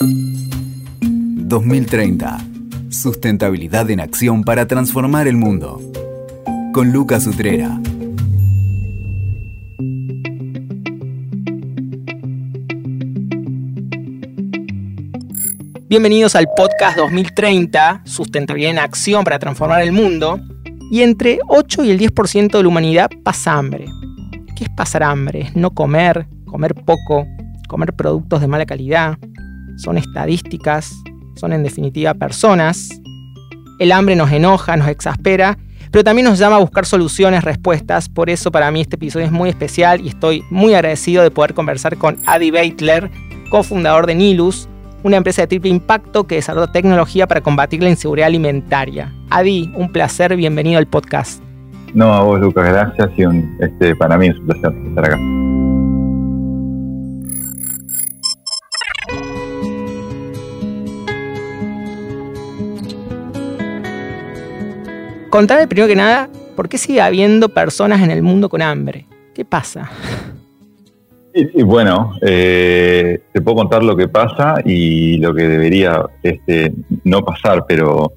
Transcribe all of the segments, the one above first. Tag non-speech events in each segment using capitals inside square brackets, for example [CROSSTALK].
2030. Sustentabilidad en acción para transformar el mundo. Con Lucas Utrera. Bienvenidos al podcast 2030, Sustentabilidad en Acción para Transformar el Mundo. Y entre 8 y el 10% de la humanidad pasa hambre. ¿Qué es pasar hambre? Es no comer, comer poco, comer productos de mala calidad. Son estadísticas, son en definitiva personas. El hambre nos enoja, nos exaspera, pero también nos llama a buscar soluciones, respuestas. Por eso para mí este episodio es muy especial y estoy muy agradecido de poder conversar con Adi Beitler, cofundador de Nilus, una empresa de triple impacto que desarrolla tecnología para combatir la inseguridad alimentaria. Adi, un placer, bienvenido al podcast. No, a vos Lucas, gracias y este, para mí es un placer estar acá. Contame primero que nada, ¿por qué sigue habiendo personas en el mundo con hambre? ¿Qué pasa? Y, bueno, eh, te puedo contar lo que pasa y lo que debería este, no pasar, pero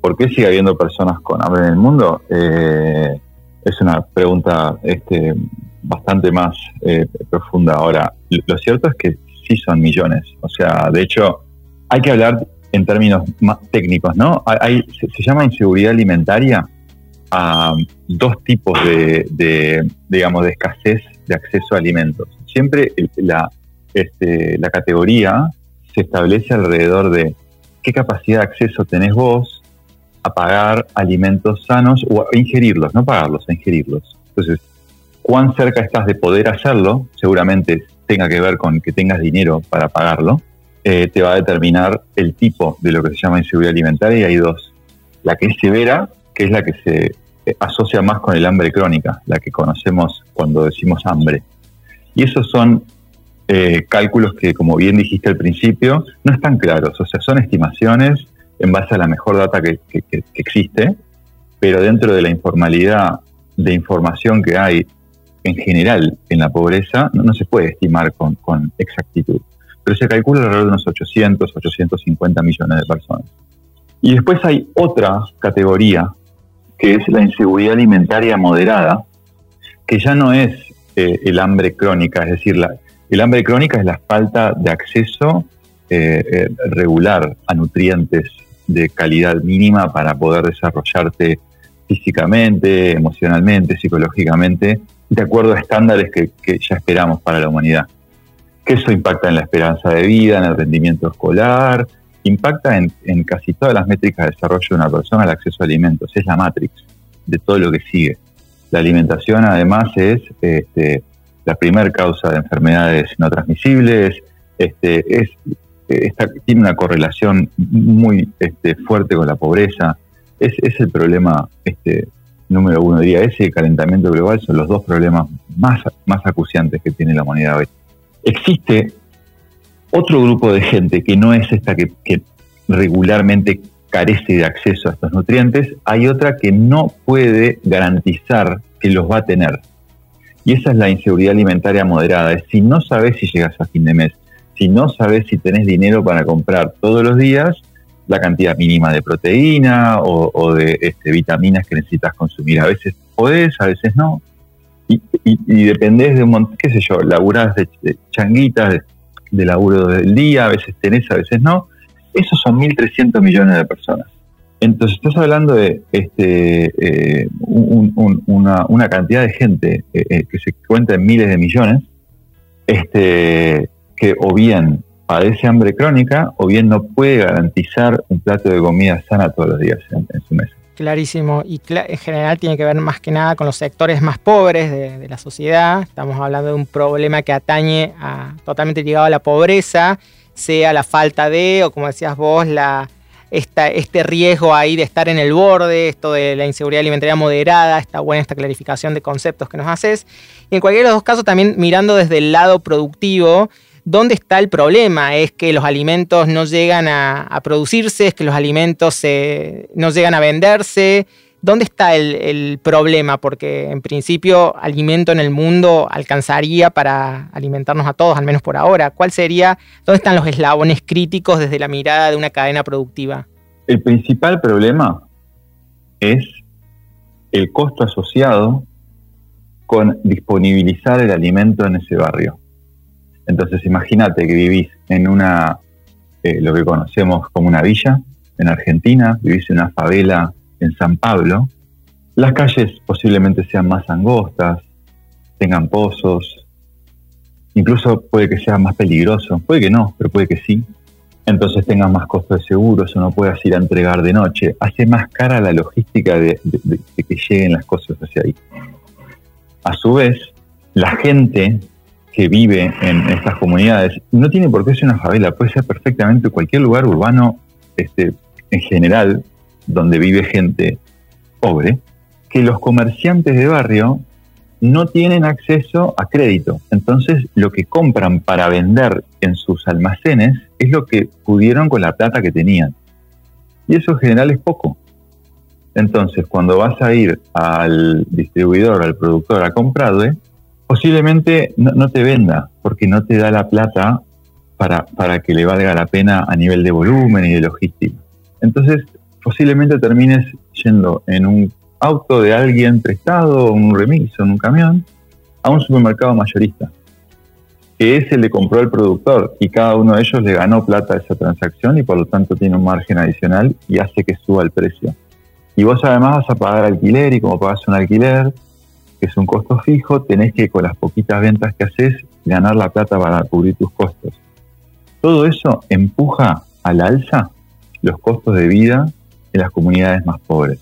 ¿por qué sigue habiendo personas con hambre en el mundo? Eh, es una pregunta este, bastante más eh, profunda. Ahora, lo cierto es que sí son millones. O sea, de hecho, hay que hablar en términos más técnicos, ¿no? Hay, se, llama inseguridad alimentaria a dos tipos de, digamos, de escasez de acceso a alimentos. Siempre la, este, la categoría se establece alrededor de qué capacidad de acceso tenés vos a pagar alimentos sanos o a ingerirlos, no pagarlos, a ingerirlos. Entonces, cuán cerca estás de poder hacerlo, seguramente tenga que ver con que tengas dinero para pagarlo, eh, te va a determinar el tipo de lo que se llama inseguridad alimentaria y hay dos. La que es severa, que es la que se eh, asocia más con el hambre crónica, la que conocemos cuando decimos hambre. Y esos son eh, cálculos que, como bien dijiste al principio, no están claros, o sea, son estimaciones en base a la mejor data que, existe, pero dentro de la informalidad de información que hay en general en la pobreza, no, se puede estimar con exactitud pero se calcula alrededor de unos 800, 850 millones de personas. Y después hay otra categoría, que es la inseguridad alimentaria moderada, que ya no es eh, el hambre crónica, es decir, la, el hambre crónica es la falta de acceso eh, eh, regular a nutrientes de calidad mínima para poder desarrollarte físicamente, emocionalmente, psicológicamente, de acuerdo a estándares que ya esperamos para la humanidad que eso impacta en la esperanza de vida, en el rendimiento escolar, impacta en, casi todas las métricas de desarrollo de una persona el acceso a alimentos. Es la matrix de todo lo que sigue. La alimentación además es este, la primera causa de enfermedades no transmisibles, este, es, tiene una correlación muy este, fuerte con la pobreza. Es, el problema este, número uno, diría, ese calentamiento global son los dos problemas más, más acuciantes que tiene la humanidad hoy. Existe otro grupo de gente que no es esta que, regularmente carece de acceso a estos nutrientes, hay otra que no puede garantizar que los va a tener. Y esa es la inseguridad alimentaria moderada. Es si no sabes si llegas a fin de mes, si no sabes si tenés dinero para comprar todos los días la cantidad mínima de proteína o, de este, vitaminas que necesitas consumir. A veces podés, a veces no y, y, dependés de un montón, qué sé yo, laburás de, changuitas, de, laburo del día, a veces tenés, a veces no. Esos son 1.300 millones de personas. Entonces estás hablando de este, eh, una, cantidad de gente eh, eh, que se cuenta en miles de millones, este, que o bien padece hambre crónica o bien no puede garantizar un plato de comida sana todos los días en su mesa. Clarísimo. Y en general tiene que ver más que nada con los sectores más pobres de, la sociedad. Estamos hablando de un problema que atañe a, totalmente ligado a la pobreza, sea la falta de, o como decías vos, la, esta, este riesgo ahí de estar en el borde, esto de la inseguridad alimentaria moderada, está buena esta clarificación de conceptos que nos haces. Y en cualquiera de los dos casos también mirando desde el lado productivo, ¿Dónde está el problema? ¿Es que los alimentos no llegan a, producirse? ¿Es que los alimentos no llegan a venderse? ¿Dónde está el, problema? Porque en principio alimento en el mundo alcanzaría para alimentarnos a todos, al menos por ahora. ¿Cuál sería, dónde están los eslabones críticos desde la mirada de una cadena productiva? El principal problema es el costo asociado con disponibilizar el alimento en ese barrio. Entonces imagínate que vivís en una, eh, lo que conocemos como una villa en Argentina, vivís en una favela en San Pablo, las calles posiblemente sean más angostas, tengan pozos, incluso puede que sea más peligroso, puede que no, pero puede que sí. Entonces tengas más costos de seguros o no puedas ir a entregar de noche. Hace más cara la logística de, que lleguen las cosas hacia ahí. A su vez, la gente que vive en estas comunidades no tiene por qué ser una favela, puede ser perfectamente cualquier lugar urbano este, en general donde vive gente pobre, que los comerciantes de barrio no tienen acceso a crédito. Entonces, lo que compran para vender en sus almacenes es lo que pudieron con la plata que tenían. Y eso en general es poco. Entonces, cuando vas a ir al distribuidor, al productor a comprarle, posiblemente no, te venda, porque no te da la plata para, para que le valga la pena a nivel de volumen y de logística. Entonces, posiblemente termines yendo en un auto de alguien prestado, un remiso, en un camión, a un supermercado mayorista, que ese le compró el productor y cada uno de ellos le ganó plata a esa transacción y por lo tanto tiene un margen adicional y hace que suba el precio. Y vos además vas a pagar alquiler y como pagas un alquiler, que es un costo fijo, tenés que con las poquitas ventas que haces ganar la plata para cubrir tus costos. Todo eso empuja al alza los costos de vida en las comunidades más pobres.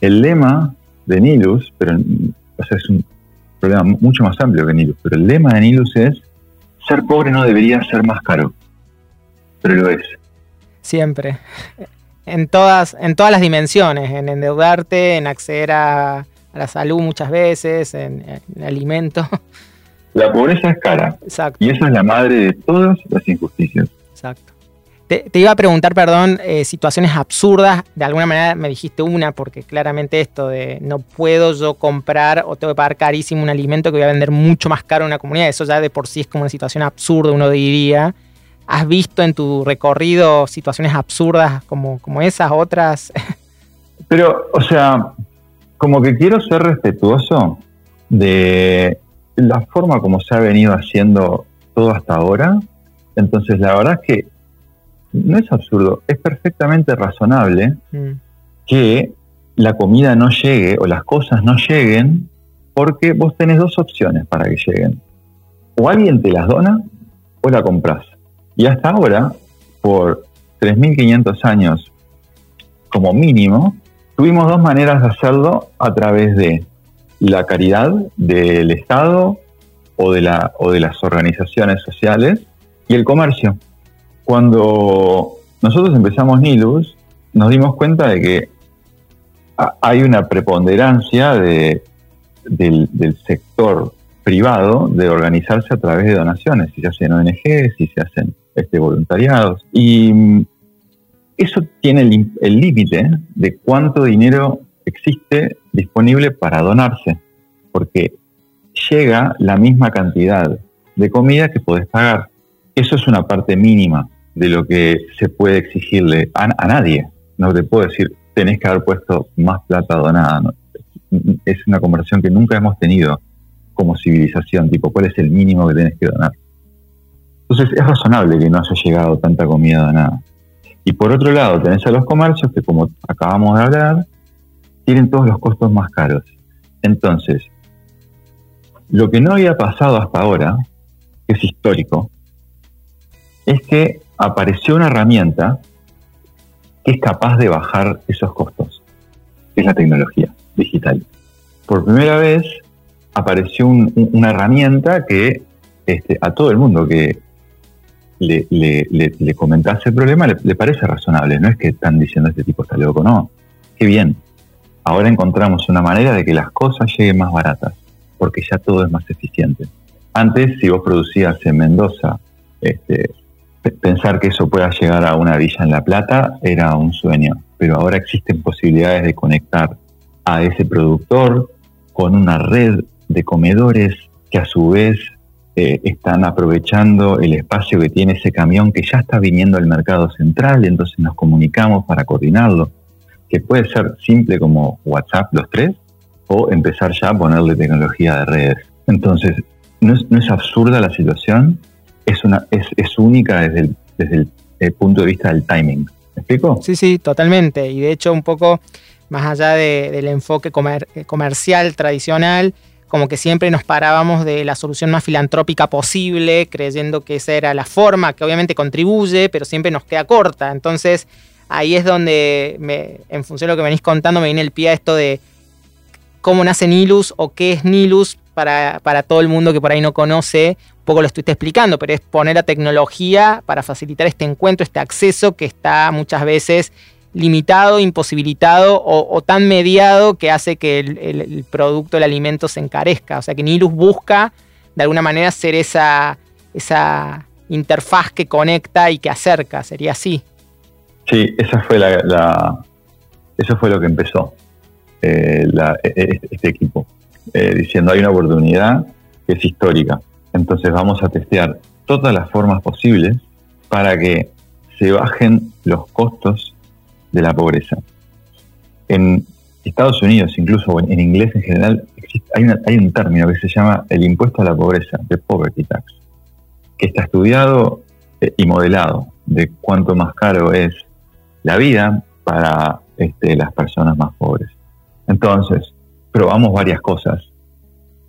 El lema de Nilus, pero es un problema mucho más amplio que Nilus, pero el lema de Nilus es ser pobre no debería ser más caro, pero lo es. Siempre. En todas, en todas las dimensiones, en endeudarte, en acceder a, la salud muchas veces, en, en alimento. La pobreza es cara. Exacto. Y esa es la madre de todas las injusticias. Exacto. Te, iba a preguntar, perdón, eh, situaciones absurdas. De alguna manera me dijiste una, porque claramente esto de no puedo yo comprar o tengo que pagar carísimo un alimento que voy a vender mucho más caro en una comunidad. Eso ya de por sí es como una situación absurda, uno diría. ¿Has visto en tu recorrido situaciones absurdas como, como esas, otras? [LAUGHS] Pero, o sea, como que quiero ser respetuoso de la forma como se ha venido haciendo todo hasta ahora. Entonces, la verdad es que no es absurdo, es perfectamente razonable mm. que la comida no llegue o las cosas no lleguen porque vos tenés dos opciones para que lleguen. O alguien te las dona o la compras. Y hasta ahora, por 3.500 años como mínimo, tuvimos dos maneras de hacerlo a través de la caridad del Estado o de, la, o de las organizaciones sociales y el comercio. Cuando nosotros empezamos Nilus, nos dimos cuenta de que hay una preponderancia del, sector privado de organizarse a través de donaciones, si se hacen ONG, si se hacen este, voluntariados. Y eso tiene el límite de cuánto dinero existe disponible para donarse, porque llega la misma cantidad de comida que podés pagar. Eso es una parte mínima de lo que se puede exigirle a, nadie. No te puedo decir, tenés que haber puesto más plata donada. Es una conversación que nunca hemos tenido como civilización, tipo, ¿cuál es el mínimo que tenés que donar? Entonces es razonable que no haya llegado tanta comida donada. Y por otro lado, tenés a los comercios que, como acabamos de hablar, tienen todos los costos más caros. Entonces, lo que no había pasado hasta ahora, que es histórico, es que apareció una herramienta que es capaz de bajar esos costos, que es la tecnología digital. Por primera vez apareció una herramienta que este, a todo el mundo que le, le, comentase el problema le, parece razonable. No es que están diciendo este tipo está loco, no. Qué bien. Ahora encontramos una manera de que las cosas lleguen más baratas, porque ya todo es más eficiente. Antes, si vos producías en Mendoza este, pensar que eso pueda llegar a una villa en La Plata era un sueño, pero ahora existen posibilidades de conectar a ese productor con una red de comedores que a su vez eh, están aprovechando el espacio que tiene ese camión que ya está viniendo al mercado central, entonces nos comunicamos para coordinarlo, que puede ser simple como WhatsApp los tres, o empezar ya a ponerle tecnología de redes. Entonces, no es, absurda la situación, es, una, es, es única desde el, desde el, punto de vista del timing. ¿Me explico? Sí, sí, totalmente. Y de hecho, un poco más allá del enfoque comercial tradicional, como que siempre nos parábamos de la solución más filantrópica posible, creyendo que esa era la forma, que obviamente contribuye, pero siempre nos queda corta. Entonces, ahí es donde, en función de lo que venís contando, me viene el pie a esto de cómo nace Nilus o qué es Nilus para, para todo el mundo que por ahí no conoce. Un poco lo estuviste explicando, pero es poner la tecnología para facilitar este encuentro, este acceso que está muchas veces limitado, imposibilitado o, tan mediado que hace que el, producto, el alimento se encarezca. O sea que Nilus busca de alguna manera ser esa, esa interfaz que conecta y que acerca, sería así. Sí, esa fue la, eso fue lo que empezó eh, e, e, este equipo, eh, diciendo hay una oportunidad que es histórica. Entonces vamos a testear todas las formas posibles para que se bajen los costos de la pobreza. En Estados Unidos, incluso en inglés en general, hay, hay un término que se llama el impuesto a la pobreza, the poverty tax, que está estudiado eh, y modelado de cuánto más caro es la vida para este, las personas más pobres. Entonces, probamos varias cosas.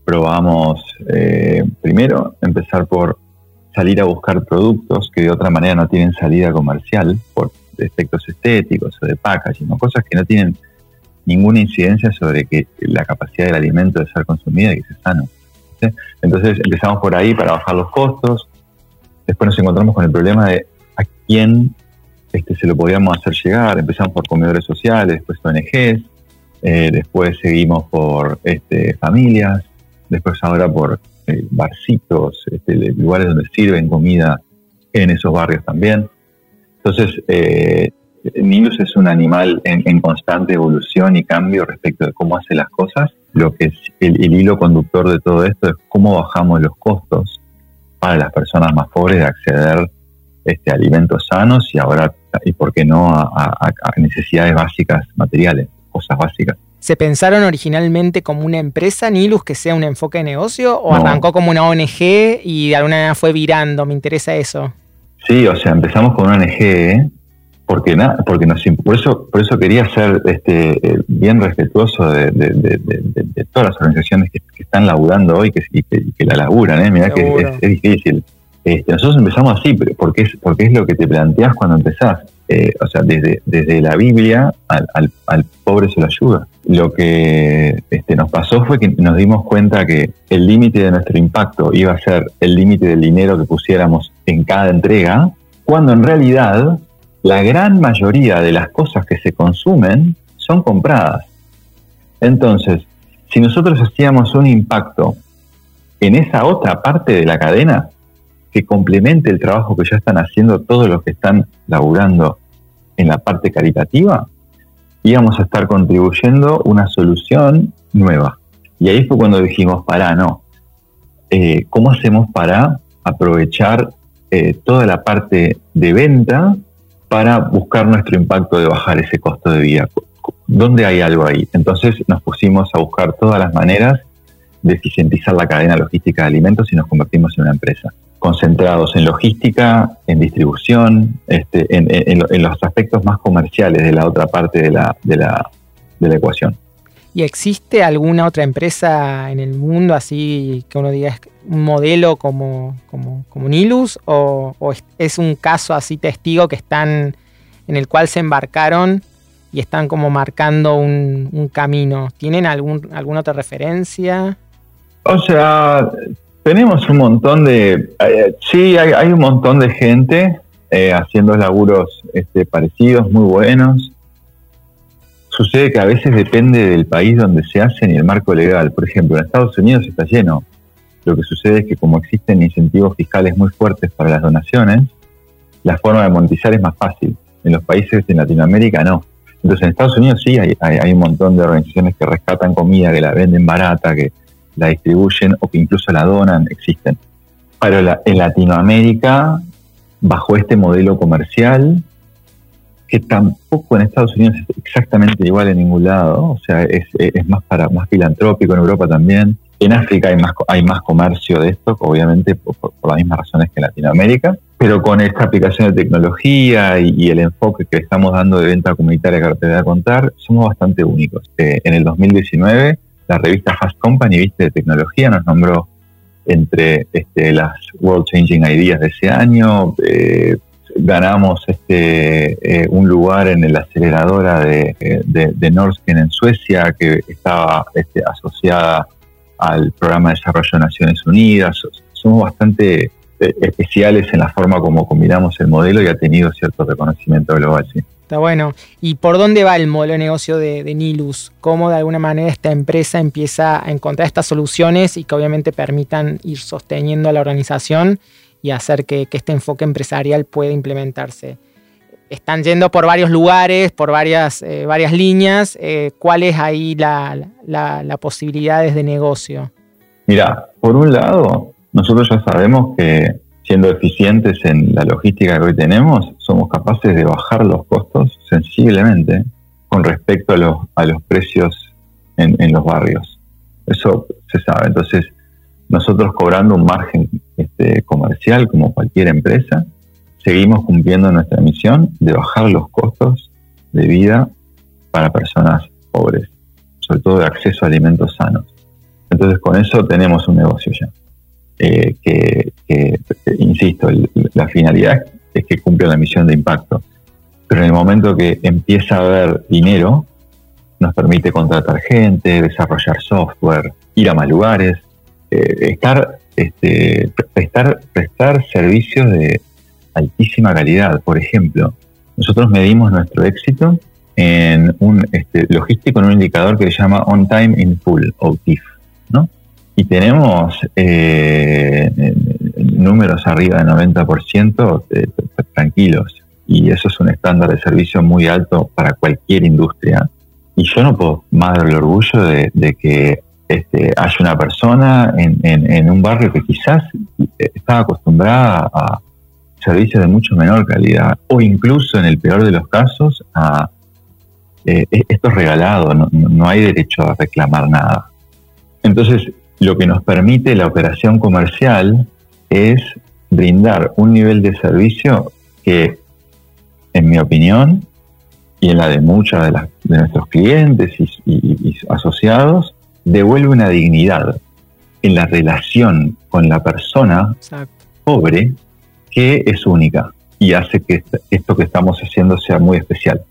Probamos, eh, primero, empezar por salir a buscar productos que de otra manera no tienen salida comercial por efectos estéticos o de packaging, cosas que no tienen ninguna incidencia sobre que la capacidad del alimento de ser consumida y que sea sano. Entonces empezamos por ahí para bajar los costos. Después nos encontramos con el problema de a quién este, se lo podíamos hacer llegar. Empezamos por comedores sociales, después ONGs, eh, después seguimos por este, familias, después ahora por eh, barcitos, este, lugares donde sirven comida en esos barrios también. Entonces, eh, Nilus es un animal en, constante evolución y cambio respecto de cómo hace las cosas. Lo que es el, hilo conductor de todo esto es cómo bajamos los costos para las personas más pobres de acceder este, a alimentos sanos y ahora, y por qué no, a, necesidades básicas materiales, cosas básicas. ¿Se pensaron originalmente como una empresa, Nilus, que sea un enfoque de negocio, o arrancó como una ONG y de alguna manera fue virando? Me interesa eso. Sí, o sea, empezamos con una ONG, porque nada, porque nos, por eso, por eso quería ser este, eh, bien respetuoso de, todas las organizaciones que, están laburando hoy que, y que, la laburan, ¿eh? Mirá que es, difícil. Este, nosotros empezamos así, porque es, porque es lo que te planteas cuando empezás. Eh, o sea, desde, desde la Biblia al, al, pobre se lo ayuda. Lo que este, nos pasó fue que nos dimos cuenta que el límite de nuestro impacto iba a ser el límite del dinero que pusiéramos en cada entrega, cuando en realidad la gran mayoría de las cosas que se consumen son compradas. Entonces, si nosotros hacíamos un impacto en esa otra parte de la cadena, que complemente el trabajo que ya están haciendo todos los que están laburando en la parte caritativa, íbamos a estar contribuyendo una solución nueva. Y ahí fue cuando dijimos, para, no, eh, ¿cómo hacemos para aprovechar eh, toda la parte de venta para buscar nuestro impacto de bajar ese costo de vida? ¿Dónde hay algo ahí? Entonces nos pusimos a buscar todas las maneras de eficientizar la cadena logística de alimentos y nos convertimos en una empresa concentrados en logística, en distribución, este, en, los aspectos más comerciales de la otra parte de la, de la, de la ecuación. ¿Y existe alguna otra empresa en el mundo así que uno diga un modelo como, como, como Nilus o, es un caso así testigo que están en el cual se embarcaron y están como marcando un, un camino? ¿Tienen algún, alguna otra referencia? O sea, tenemos un montón de, eh, sí, hay, un montón de gente eh, haciendo laburos este, parecidos, muy buenos. Sucede que a veces depende del país donde se hacen y el marco legal. Por ejemplo, en Estados Unidos está lleno. Lo que sucede es que como existen incentivos fiscales muy fuertes para las donaciones, la forma de monetizar es más fácil. En los países de Latinoamérica no. Entonces en Estados Unidos sí hay, hay, un montón de organizaciones que rescatan comida, que la venden barata, que la distribuyen o que incluso la donan, existen. Pero en Latinoamérica, bajo este modelo comercial, que tampoco en Estados Unidos es exactamente igual en ningún lado, o sea, es, más para más filantrópico en Europa también. En África hay más hay más comercio de esto, obviamente por, las mismas razones que en Latinoamérica, pero con esta aplicación de tecnología y, el enfoque que estamos dando de venta comunitaria que te voy a contar, somos bastante únicos. Eh, en el 2019, la revista Fast Company, viste, de tecnología, nos nombró entre este, las World Changing Ideas de ese año. Eh, ganamos este, eh, un lugar en la aceleradora de, de, de, Norsken en Suecia, que estaba este, asociada al programa de desarrollo de Naciones Unidas. Somos bastante eh, especiales en la forma como combinamos el modelo y ha tenido cierto reconocimiento global. Está bueno. ¿Y por dónde va el modelo de negocio de, Nilus? ¿Cómo de alguna manera esta empresa empieza a encontrar estas soluciones y que obviamente permitan ir sosteniendo a la organización y hacer que, este enfoque empresarial pueda implementarse? Están yendo por varios lugares, por varias, eh, varias líneas. Eh, ¿Cuál es ahí la, la posibilidades de negocio? Mira, por un lado, nosotros ya sabemos que siendo eficientes en la logística que hoy tenemos, somos capaces de bajar los costos sensiblemente con respecto a los, precios en, los barrios. Eso se sabe. Entonces, nosotros cobrando un margen este, comercial como cualquier empresa, seguimos cumpliendo nuestra misión de bajar los costos de vida para personas pobres, sobre todo de acceso a alimentos sanos. Entonces, con eso tenemos un negocio ya. Eh, que, insisto, la finalidad es que cumpla la misión de impacto. Pero en el momento que empieza a haber dinero, nos permite contratar gente, desarrollar software, ir a más lugares, eh, estar, este, prestar, prestar servicios de altísima calidad. Por ejemplo, nosotros medimos nuestro éxito en un este, logístico en un indicador que se llama On Time in Full, o TIF, ¿no? Y tenemos eh, números arriba del 90% tranquilos. Y eso es un estándar de servicio muy alto para cualquier industria. Y yo no puedo más dar el orgullo de, que este, haya una persona en, un barrio que quizás estaba acostumbrada a servicios de mucho menor calidad o incluso en el peor de los casos a eh, esto es regalado, no, no hay derecho a reclamar nada. Entonces, lo que nos permite la operación comercial es brindar un nivel de servicio que, en mi opinión, y en la de muchos de, de, nuestros clientes y, asociados, devuelve una dignidad en la relación con la persona pobre que es única y hace que esto que estamos haciendo sea muy especial.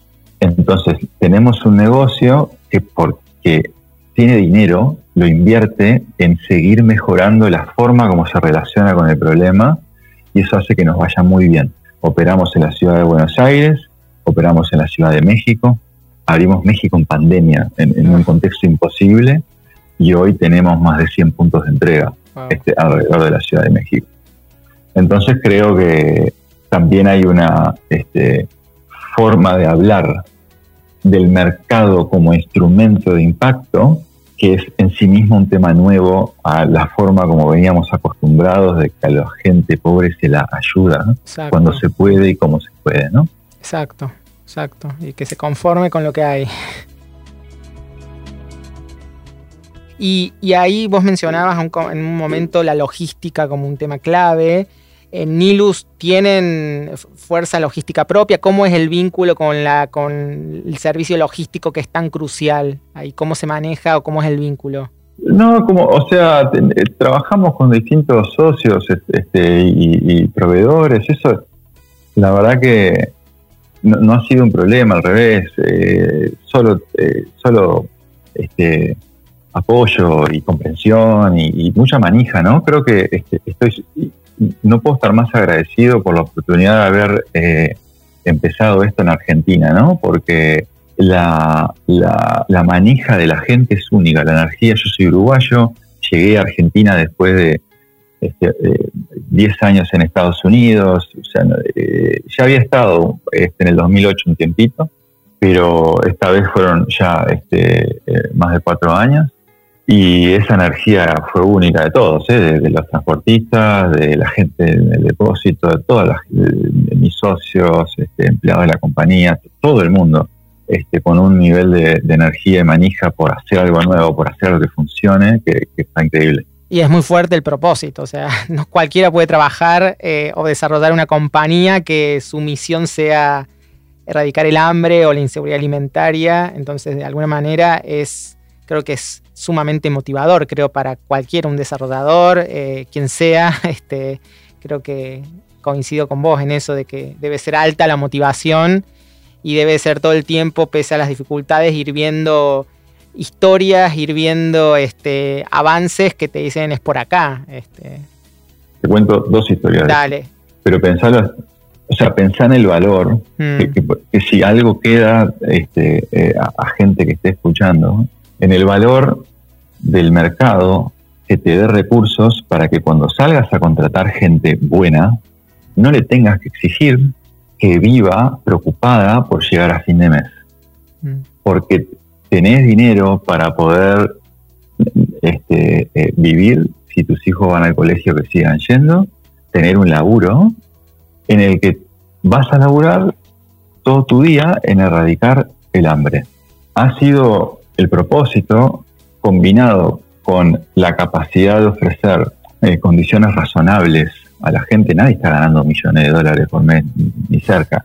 Entonces, tenemos un negocio que porque tiene dinero, lo invierte en seguir mejorando la forma como se relaciona con el problema y eso hace que nos vaya muy bien. Operamos en la ciudad de Buenos Aires, operamos en la ciudad de México, abrimos México en pandemia, en, un contexto imposible y hoy tenemos más de 100 puntos de entrega este, alrededor de la ciudad de México. Entonces creo que también hay una este, forma de hablar del mercado como instrumento de impacto que es en sí mismo un tema nuevo a la forma como veníamos acostumbrados de que a la gente pobre se la ayuda cuando se puede y como se puede, ¿no? Exacto, exacto, y que se conforme con lo que hay. Y, ahí vos mencionabas en un momento la logística como un tema clave. Nilus tienen fuerza logística propia. ¿Cómo es el vínculo con, la, con el servicio logístico que es tan crucial? Ahí, ¿Cómo se maneja o cómo es el vínculo? No, como, o sea, eh, trabajamos con distintos socios este, y, proveedores. Eso, la verdad que no, ha sido un problema, al revés. Eh, solo, eh, solo este, apoyo y comprensión y, mucha manija, ¿no? Creo que este, estoy no puedo estar más agradecido por la oportunidad de haber eh, empezado esto en Argentina, ¿no? Porque la, la, manija de la gente es única, la energía, yo soy uruguayo, llegué a Argentina después de 10 este, años en Estados Unidos, o sea, eh, ya había estado este, en el 2008 un tiempito, pero esta vez fueron ya este, eh, más de cuatro años y esa energía fue única de todos, ¿eh? de, los transportistas, de la gente del depósito, de de, mis socios, este, empleados de la compañía, todo el mundo, este, con un nivel de, energía y manija por hacer algo nuevo, por hacer algo que funcione, que, está increíble. Y es muy fuerte el propósito, o sea, [LAUGHS] no cualquiera puede trabajar eh, o desarrollar una compañía que su misión sea erradicar el hambre o la inseguridad alimentaria, entonces de alguna manera es, creo que es sumamente motivador, creo, para cualquiera, un desarrollador, eh, quien sea, [LAUGHS] este, creo que coincido con vos en eso de que debe ser alta la motivación y debe ser todo el tiempo, pese a las dificultades, ir viendo historias, ir viendo este, avances que te dicen es por acá. Este. Te cuento dos historias. Dale. Pero pensalo, o sea, pensá en el valor, mm. que, si algo queda este, eh, a, gente que esté escuchando, en el valor del mercado que te dé recursos para que cuando salgas a contratar gente buena, no le tengas que exigir que viva preocupada por llegar a fin de mes. Mm. Porque tenés dinero para poder este, eh, vivir si tus hijos van al colegio que sigan yendo, tener un laburo en el que vas a laburar todo tu día en erradicar el hambre. Ha sido el propósito combinado con la capacidad de ofrecer eh, condiciones razonables a la gente, nadie está ganando millones de dólares por mes ni cerca,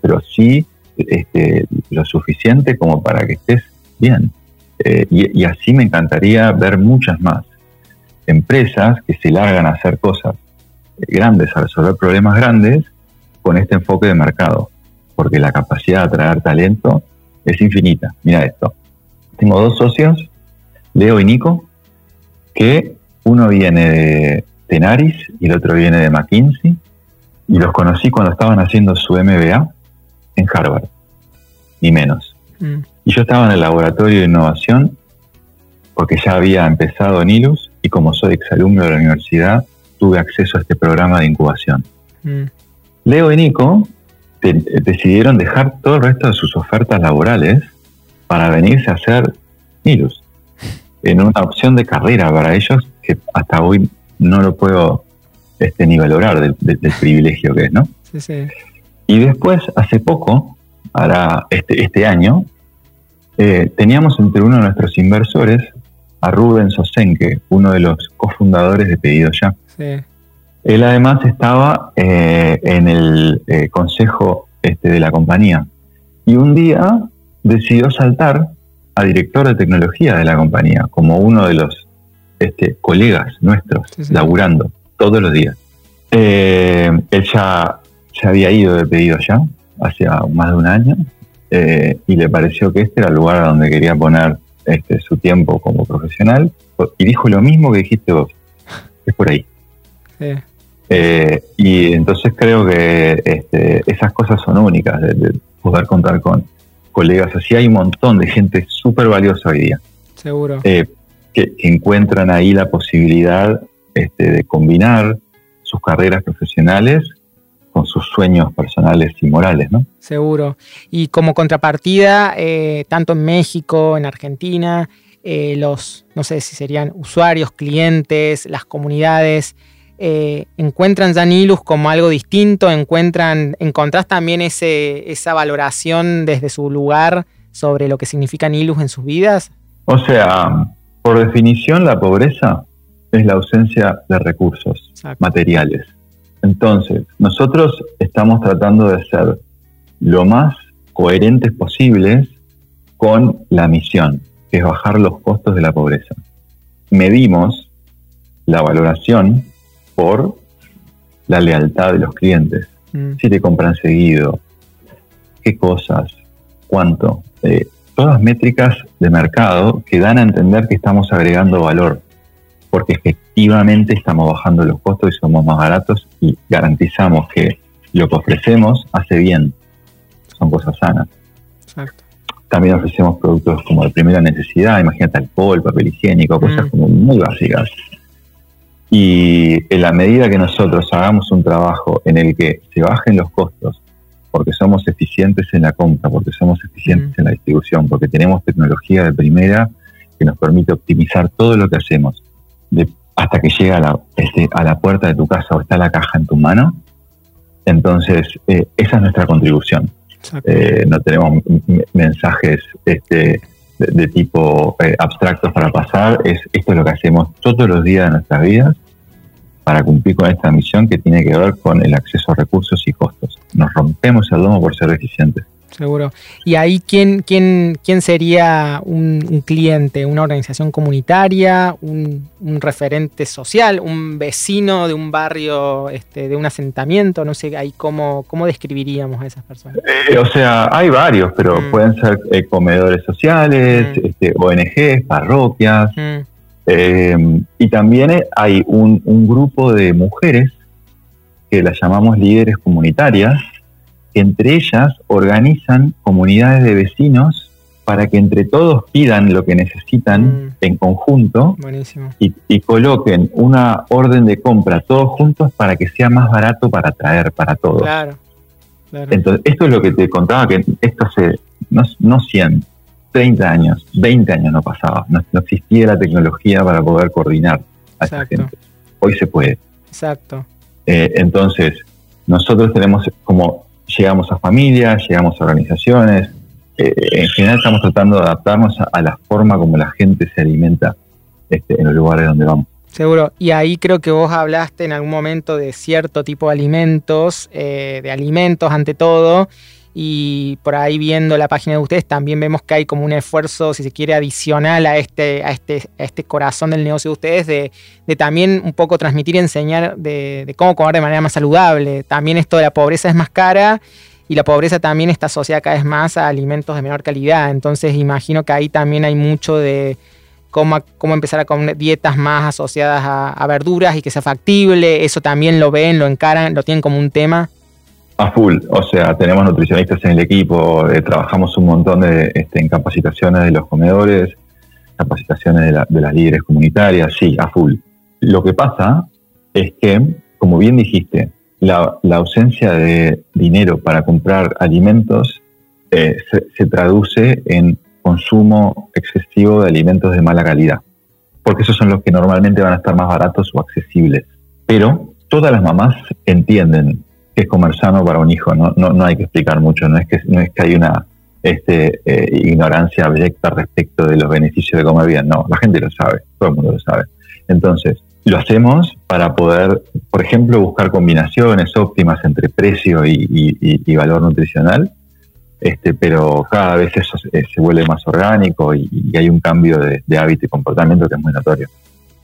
pero sí este, lo suficiente como para que estés bien. Eh, y, así me encantaría ver muchas más empresas que se largan a hacer cosas grandes, a resolver problemas grandes con este enfoque de mercado, porque la capacidad de atraer talento es infinita. Mira esto. Tengo dos socios, Leo y Nico, que uno viene de Tenaris y el otro viene de McKinsey, y los conocí cuando estaban haciendo su MBA en Harvard, ni menos. Mm. Y yo estaba en el laboratorio de innovación porque ya había empezado en ILUS y como soy exalumno de la universidad, tuve acceso a este programa de incubación. Mm. Leo y Nico decidieron dejar todo el resto de sus ofertas laborales para venirse a hacer ILUS, en una opción de carrera para ellos que hasta hoy no lo puedo este, ni valorar del, privilegio que es, ¿no? Sí, sí. Y después, hace poco, ahora este, este año, eh, teníamos entre uno de nuestros inversores a Rubén Sosenke, uno de los cofundadores de Pedido Ya. Él además estaba eh, en el eh, consejo este, de la compañía y un día decidió saltar a director de tecnología de la compañía como uno de los este, colegas nuestros laburando todos los días. él ya se había ido de pedido ya, hacía más de un año, eh, y le pareció que este era el lugar donde quería poner este, su tiempo como profesional y dijo lo mismo que dijiste vos, es por ahí. Eh, y entonces creo que este, esas cosas son únicas, de, poder contar con colegas así. Hay un montón de gente súper valiosa hoy día. Seguro. Eh, que, encuentran ahí la posibilidad este, de combinar sus carreras profesionales con sus sueños personales y morales, ¿no? Seguro. Y como contrapartida, eh, tanto en México, en Argentina, eh, los, no sé si serían usuarios, clientes, las comunidades, eh, encuentran Janilus como algo distinto, encuentran, encontrás también ese, esa valoración desde su lugar sobre lo que significa Nilus en sus vidas? O sea, por definición la pobreza es la ausencia de recursos materiales. Entonces, nosotros estamos tratando de ser lo más coherentes posibles con la misión, que es bajar los costos de la pobreza. Medimos la valoración por la lealtad de los clientes. Mm. Si te compran seguido, qué cosas, cuánto. Eh, todas métricas de mercado que dan a entender que estamos agregando valor porque efectivamente estamos bajando los costos y somos más baratos y garantizamos que lo que ofrecemos hace bien. Son cosas sanas. También ofrecemos productos como de primera necesidad, imagínate alcohol, papel higiénico, cosas mm. como muy básicas. Y en la medida que nosotros hagamos un trabajo en el que se bajen los costos porque somos eficientes en la compra, porque somos eficientes en la distribución, porque tenemos tecnología de primera que nos permite optimizar todo lo que hacemos, hasta que llega a la, este, a la puerta de tu casa o está la caja en tu mano. Entonces, eh, esa es nuestra contribución. Eh, no tenemos mensajes este, de, tipo eh, abstractos para pasar, es, esto es lo que hacemos todos los días de nuestras vidas para cumplir con esta misión que tiene que ver con el acceso a recursos y costos. Nos rompemos el domo por ser eficientes. Seguro. ¿Y ahí quién, quién, quién sería un, cliente? ¿Una organización comunitaria? Un, referente social? ¿Un vecino de un barrio, este, de un asentamiento? No sé, ahí cómo, cómo describiríamos a esas personas. Eh, o sea, hay varios, pero mm. pueden ser eh, comedores sociales, mm. este, ONGs, parroquias. Mm. Eh, y también hay un, grupo de mujeres que las llamamos líderes comunitarias, que entre ellas organizan comunidades de vecinos para que entre todos pidan lo que necesitan mm. en conjunto y, coloquen una orden de compra todos juntos para que sea más barato para traer para todos. Claro, Entonces, esto es lo que te contaba, que esto hace no, no 100, 30 años, 20 años no pasaba, no, existía la tecnología para poder coordinar a esa gente. Hoy se puede. Exacto. Eh, entonces, nosotros tenemos como llegamos a familias, llegamos a organizaciones, eh, en general estamos tratando de adaptarnos a, la forma como la gente se alimenta este, en los lugares donde vamos. Seguro. Y ahí creo que vos hablaste en algún momento de cierto tipo de alimentos, eh, de alimentos ante todo, y por ahí viendo la página de ustedes también vemos que hay como un esfuerzo, si se quiere, adicional a este, a este, este corazón del negocio de ustedes, de, también un poco transmitir y enseñar de, cómo comer de manera más saludable. También esto de la pobreza es más cara y la pobreza también está asociada cada vez más a alimentos de menor calidad. Entonces imagino que ahí también hay mucho de cómo, cómo empezar a comer dietas más asociadas a, a verduras y que sea factible. Eso también lo ven, lo encaran, lo tienen como un tema. A full, o sea, tenemos nutricionistas en el equipo, eh, trabajamos un montón de, este, en capacitaciones de los comedores, capacitaciones de, las líderes comunitarias, sí, a full. Lo que pasa es que, como bien dijiste, la, ausencia de dinero para comprar alimentos eh, se, traduce en consumo excesivo de alimentos de mala calidad, porque esos son los que normalmente van a estar más baratos o accesibles. Pero todas las mamás entienden es comer sano para un hijo, no, no, hay que explicar mucho, no es que, no es que hay una este, eh, ignorancia abyecta respecto de los beneficios de comer bien, no, la gente lo sabe, todo el mundo lo sabe. Entonces, lo hacemos para poder, por ejemplo, buscar combinaciones óptimas entre precio y, valor nutricional, este, pero cada vez eso se, vuelve más orgánico y, hay un cambio de, hábito y comportamiento que es muy notorio.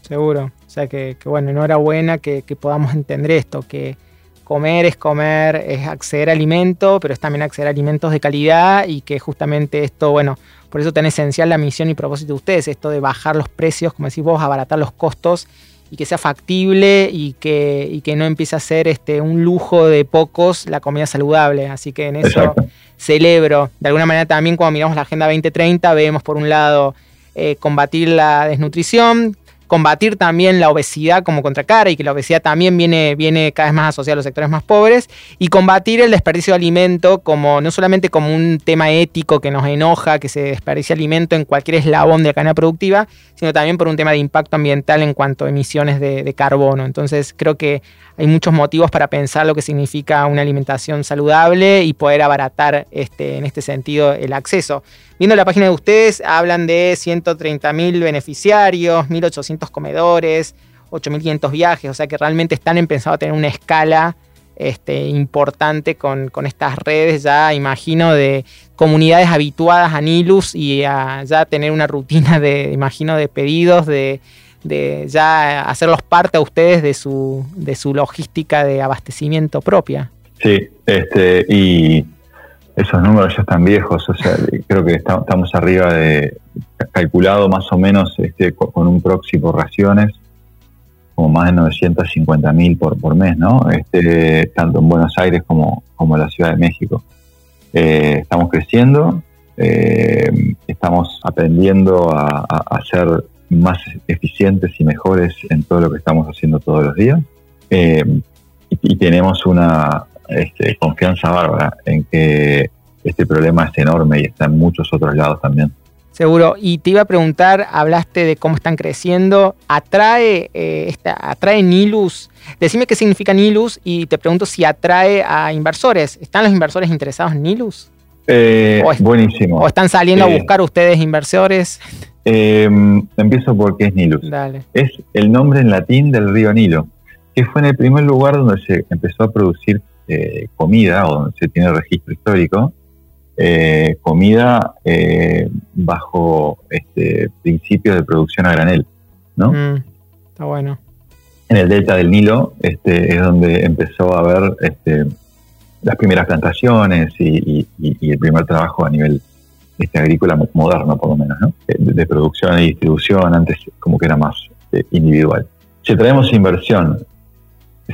Seguro, o sea que, que bueno, enhorabuena que podamos entender esto, que comer es comer, es acceder a alimento, pero es también acceder a alimentos de calidad y que justamente esto, bueno, por eso tan esencial la misión y propósito de ustedes, esto de bajar los precios, como decís vos, abaratar los costos y que sea factible y que, que no empiece a ser este, un lujo de pocos la comida saludable. Así que en eso celebro. De alguna manera también cuando miramos la Agenda 2030 vemos por un lado eh, combatir la desnutrición, combatir también la obesidad como contracara y que la obesidad también viene, viene cada vez más asociada a los sectores más pobres y combatir el desperdicio de alimento como no solamente como un tema ético que nos enoja que se desperdicie alimento en cualquier eslabón de la cadena productiva, sino también por un tema de impacto ambiental en cuanto a emisiones de, de carbono. Entonces creo que hay muchos motivos para pensar lo que significa una alimentación saludable y poder abaratar este, en este sentido el acceso. Viendo la página de ustedes, hablan de 130.000 beneficiarios, 1.800 comedores, 8.500 viajes, o sea que realmente están empezados a tener una escala este, importante con, estas redes, ya imagino, de comunidades habituadas a Nilus y a ya tener una rutina de, imagino, de pedidos, de de ya hacerlos parte a ustedes de su, de su logística de abastecimiento propia. Sí, este, y esos números ya están viejos, o sea, creo que estamos arriba de calculado más o menos este, con un proxy por raciones, como más de 950 mil por, por mes, ¿no? Este, tanto en Buenos Aires como, como en la Ciudad de México. Eh, estamos creciendo, eh, estamos aprendiendo a, hacer más eficientes y mejores en todo lo que estamos haciendo todos los días. Eh, y, tenemos una, este, confianza bárbara en que este problema es enorme y está en muchos otros lados también. Seguro. Y te iba a preguntar, hablaste de cómo están creciendo. ¿Atrae, eh, esta, atrae Nilus? Decime qué significa Nilus y te pregunto si atrae a inversores. ¿Están los inversores interesados en Nilus? Eh, buenísimo. ¿O están saliendo a eh, buscar ustedes inversores? empiezo por qué es Nilus. Dale. Es el nombre en latín del río Nilo, que fue en el primer lugar donde se empezó a producir comida o donde se tiene registro histórico eh, comida eh, bajo este, principios de producción a granel, ¿no? Mm, está bueno. En el delta del Nilo este, es donde empezó a haber este, las primeras plantaciones y, el primer trabajo a nivel este, agrícola moderno, por lo menos, ¿no? de, producción y distribución, antes como que era más eh, individual. Si traemos inversión,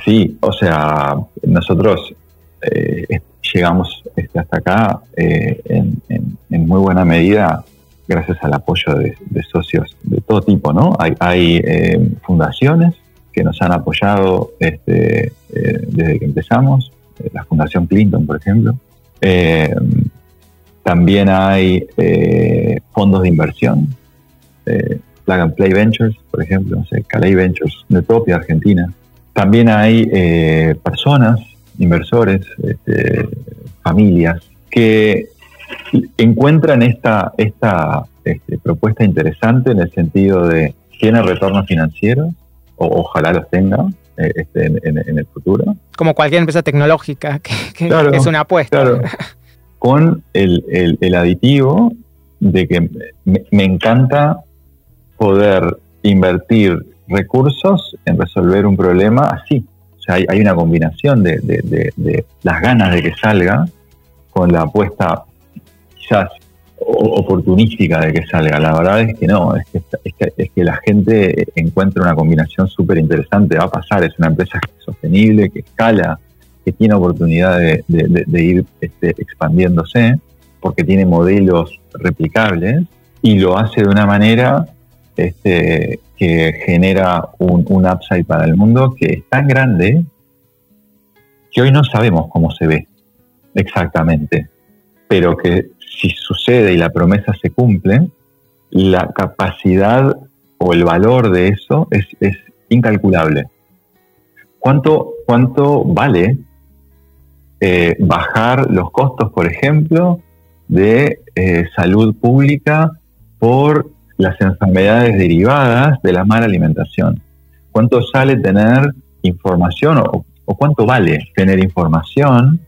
sí, o sea, nosotros eh, llegamos este, hasta acá eh, en, muy buena medida gracias al apoyo de, socios de todo tipo, ¿no? Hay, eh, fundaciones que nos han apoyado este, desde que empezamos, la Fundación Clinton, por ejemplo. también hay fondos de inversión, Flag and Play Ventures, por ejemplo, no sé, Calais Ventures, de Topia, Argentina. También hay personas inversores, este, familias, que encuentran esta, esta este, propuesta interesante en el sentido de tiene retornos financieros, o ojalá los tenga eh, este, en, el futuro. Como cualquier empresa tecnológica, [LAUGHS] que, es una apuesta. Claro. Con el, el, aditivo de que me, me encanta poder invertir recursos en resolver un problema así, hay, una combinación de, las ganas de que salga con la apuesta quizás oportunística de que salga. La verdad es que no, es que, es que, la gente encuentra una combinación súper interesante, va a pasar, es una empresa sostenible, que escala, que tiene oportunidad de, ir este, expandiéndose, porque tiene modelos replicables y lo hace de una manera este, que genera un, upside para el mundo que es tan grande que hoy no sabemos cómo se ve exactamente, pero que si sucede y la promesa se cumple, la capacidad o el valor de eso es, incalculable. ¿Cuánto, cuánto vale eh, bajar los costos, por ejemplo, de eh, salud pública por las enfermedades derivadas de la mala alimentación. ¿Cuánto sale tener información o, cuánto vale tener información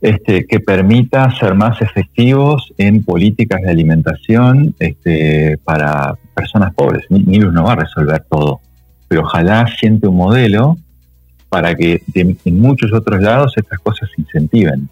este, que permita ser más efectivos en políticas de alimentación este, para personas pobres? Nilus no va a resolver todo, pero ojalá siente un modelo para que en muchos otros lados estas cosas se incentiven.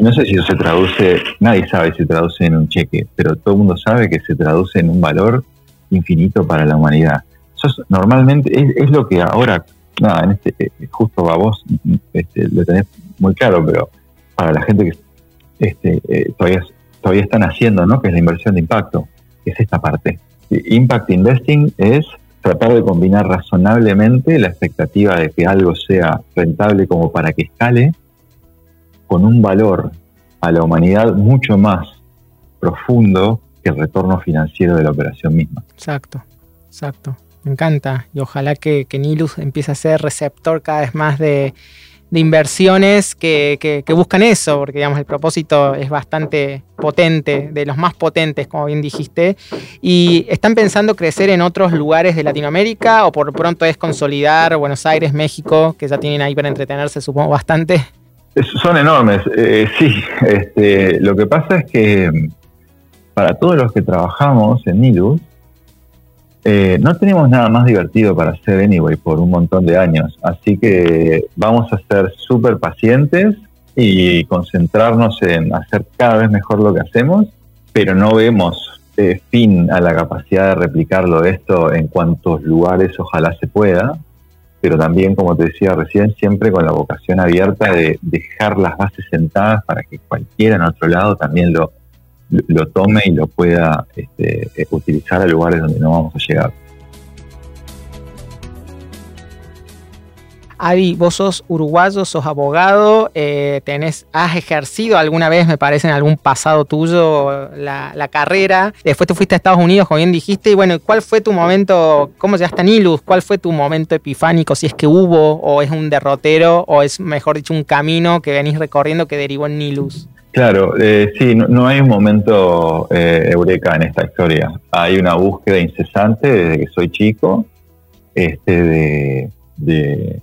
No sé si eso se traduce, nadie sabe si se traduce en un cheque, pero todo el mundo sabe que se traduce en un valor infinito para la humanidad. Eso normalmente es, lo que ahora, nada, este, eh, justo a vos este, lo tenés muy claro, pero para la gente que este, eh, todavía, todavía están haciendo, ¿no? que es la inversión de impacto, es esta parte. Impact Investing es tratar de combinar razonablemente la expectativa de que algo sea rentable como para que escale con un valor a la humanidad mucho más profundo que el retorno financiero de la operación misma. Exacto, exacto. Me encanta. Y ojalá que, Nilus empiece a ser receptor cada vez más de, inversiones que, buscan eso, porque digamos el propósito es bastante potente, de los más potentes, como bien dijiste. ¿Y están pensando crecer en otros lugares de Latinoamérica o por pronto es consolidar Buenos Aires, México, que ya tienen ahí para entretenerse, supongo, bastante? Son enormes, eh, sí. Este, lo que pasa es que para todos los que trabajamos en Nilus, eh, no tenemos nada más divertido para hacer anyway por un montón de años. Así que vamos a ser súper pacientes y concentrarnos en hacer cada vez mejor lo que hacemos, pero no vemos eh, fin a la capacidad de replicarlo esto en cuantos lugares ojalá se pueda pero también, como te decía recién, siempre con la vocación abierta de dejar las bases sentadas para que cualquiera en otro lado también lo, lo tome y lo pueda este, eh, utilizar a lugares donde no vamos a llegar. Adi, vos sos uruguayo, sos abogado, eh, tenés, has ejercido alguna vez, me parece, en algún pasado tuyo la, carrera. Después te fuiste a Estados Unidos, como bien dijiste. Y bueno, ¿cuál fue tu momento? ¿Cómo llegaste a Nilus? ¿Cuál fue tu momento epifánico? Si es que hubo, o es un derrotero, o es, mejor dicho, un camino que venís recorriendo que derivó en Nilus. Claro, eh, sí, no, hay un momento eh, eureka en esta historia. Hay una búsqueda incesante desde que soy chico este, de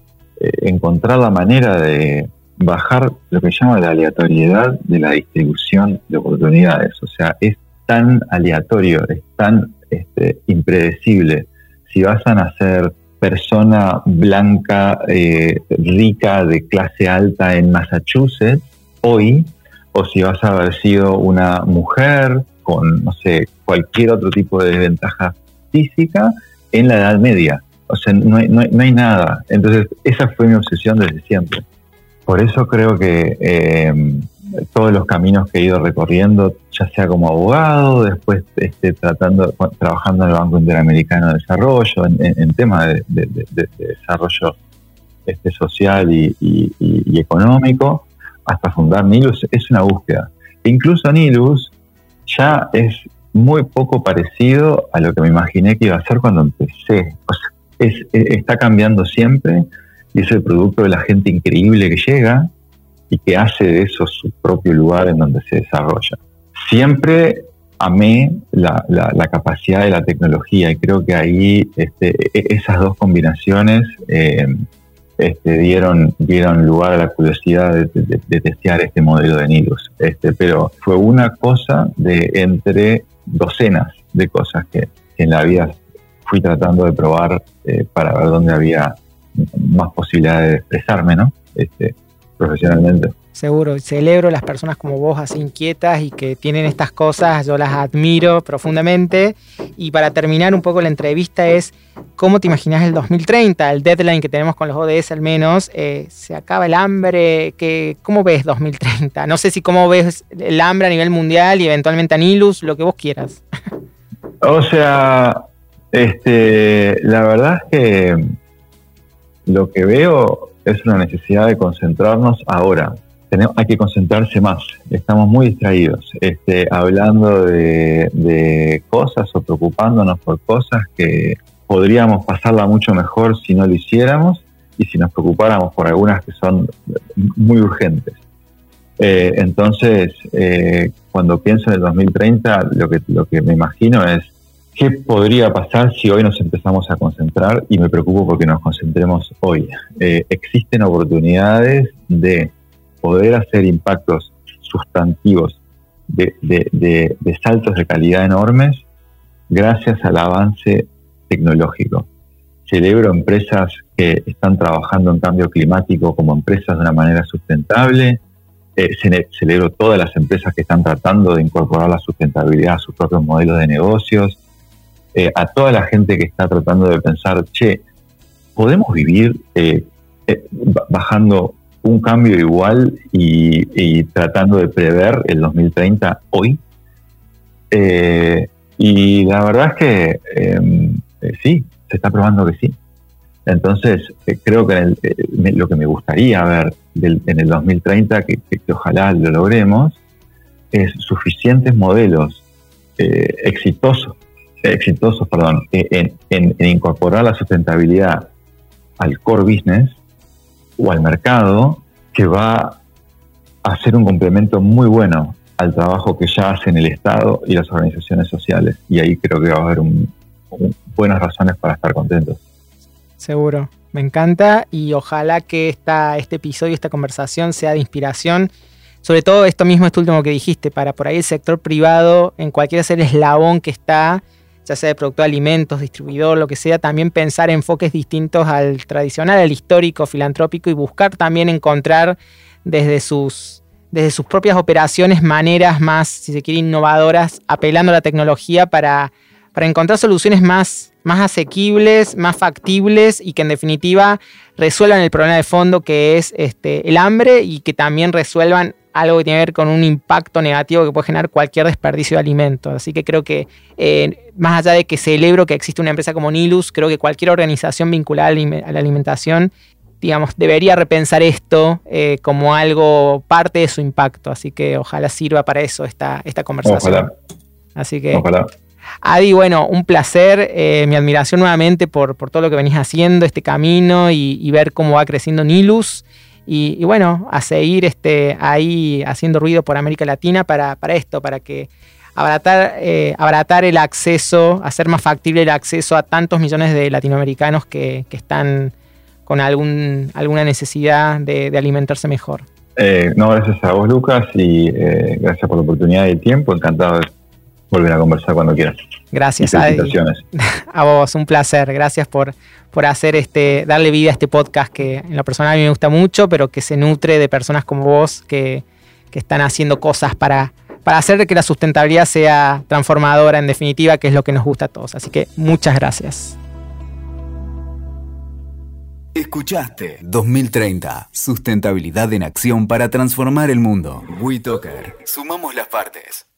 encontrar la manera de bajar lo que llama la aleatoriedad de la distribución de oportunidades. O sea, es tan aleatorio, es tan este, impredecible. Si vas a nacer persona blanca, eh, rica, de clase alta en Massachusetts, hoy, o si vas a haber sido una mujer con, no sé, cualquier otro tipo de desventaja física en la Edad Media. O sea, no hay, no, hay, nada. Entonces, esa fue mi obsesión desde siempre. Por eso creo que eh, todos los caminos que he ido recorriendo, ya sea como abogado, después este, tratando, trabajando en el Banco Interamericano de Desarrollo, en, temas de, desarrollo este, social y, económico, hasta fundar Nilus, es una búsqueda. E incluso Nilus ya es muy poco parecido a lo que me imaginé que iba a ser cuando empecé. O sea, está cambiando siempre y es el producto de la gente increíble que llega y que hace de eso su propio lugar en donde se desarrolla. Siempre amé la, capacidad de la tecnología y creo que ahí este, e, esas dos combinaciones eh, este, dieron, dieron lugar a la curiosidad de, testear este modelo de Nilus. Este, pero fue una cosa de entre docenas de cosas que en la vida fui tratando de probar eh, para ver dónde había más posibilidades de expresarme, ¿no? Este, profesionalmente. Seguro, celebro las personas como vos así inquietas y que tienen estas cosas, yo las admiro profundamente. Y para terminar un poco la entrevista es, ¿cómo te imaginas el 2030? El deadline que tenemos con los ODS al menos, eh, ¿se acaba el hambre? ¿Qué, ¿Cómo ves 2030? No sé si cómo ves el hambre a nivel mundial y eventualmente a Nilus, lo que vos quieras. O sea, este, la verdad es que lo que veo es una necesidad de concentrarnos ahora. Tenemos, hay que concentrarse más. Estamos muy distraídos, este, hablando de, cosas o preocupándonos por cosas que podríamos pasarla mucho mejor si no lo hiciéramos y si nos preocupáramos por algunas que son muy urgentes. Eh, entonces, eh, cuando pienso en el 2030, lo que, lo que me imagino es ¿Qué podría pasar si hoy nos empezamos a concentrar? Y me preocupo porque nos concentremos hoy. Eh, existen oportunidades de poder hacer impactos sustantivos de, saltos de calidad enormes gracias al avance tecnológico. Celebro empresas que están trabajando en cambio climático como empresas de una manera sustentable. Eh, celebro todas las empresas que están tratando de incorporar la sustentabilidad a sus propios modelos de negocios eh, a toda la gente que está tratando de pensar, che, ¿podemos vivir eh, eh, bajando un cambio igual y, tratando de prever el 2030 hoy? y la verdad es que em, sí, se está probando que sí. Entonces, creo que lo que me gustaría ver en el 2030, que, ojalá lo logremos, es suficientes modelos exitosos exitosos perdón, en, incorporar la sustentabilidad al core business o al mercado que va a ser un complemento muy bueno al trabajo que ya hacen el Estado y las organizaciones sociales. Y ahí creo que va a haber buenas razones para estar contentos. Seguro, me encanta y ojalá que esta, este episodio, esta conversación sea de inspiración. Sobre todo esto mismo, esto último que dijiste, para por ahí el sector privado, en cualquier ser eslabón que está, ya sea de producto de alimentos, distribuidor, lo que sea, también pensar enfoques distintos al tradicional, al histórico, filantrópico y buscar también encontrar desde sus, desde sus propias operaciones maneras más, si se quiere, innovadoras, apelando a la tecnología para, para encontrar soluciones más, más asequibles, más factibles y que en definitiva resuelvan el problema de fondo que es este, el hambre y que también resuelvan algo que tiene que ver con un impacto negativo que puede generar cualquier desperdicio de alimentos. Así que creo que, eh, más allá de que celebro que existe una empresa como Nilus, creo que cualquier organización vinculada a la alimentación digamos, debería repensar esto eh, como algo parte de su impacto. Así que ojalá sirva para eso esta, esta conversación. Ojalá. Así que. Adi, bueno, un placer, eh, mi admiración nuevamente por, todo lo que venís haciendo, este camino y, ver cómo va creciendo Nilus. Y, bueno, a seguir este, ahí haciendo ruido por América Latina para, para esto, para que abaratar, eh, el acceso, hacer más factible el acceso a tantos millones de latinoamericanos que, que están con algún, alguna necesidad de, alimentarse mejor. Eh, no, gracias a vos, Lucas, y eh, gracias por la oportunidad y el tiempo. Encantado de volver a conversar cuando quieras. Gracias, a [LAUGHS] A vos, un placer. Gracias por, por hacer este, darle vida a este podcast que en lo personal a mí me gusta mucho, pero que se nutre de personas como vos que, que están haciendo cosas para, para hacer que la sustentabilidad sea transformadora, en definitiva, que es lo que nos gusta a todos. Así que muchas gracias. Escuchaste 2030, sustentabilidad en acción para transformar el mundo. WeToker, sumamos las partes.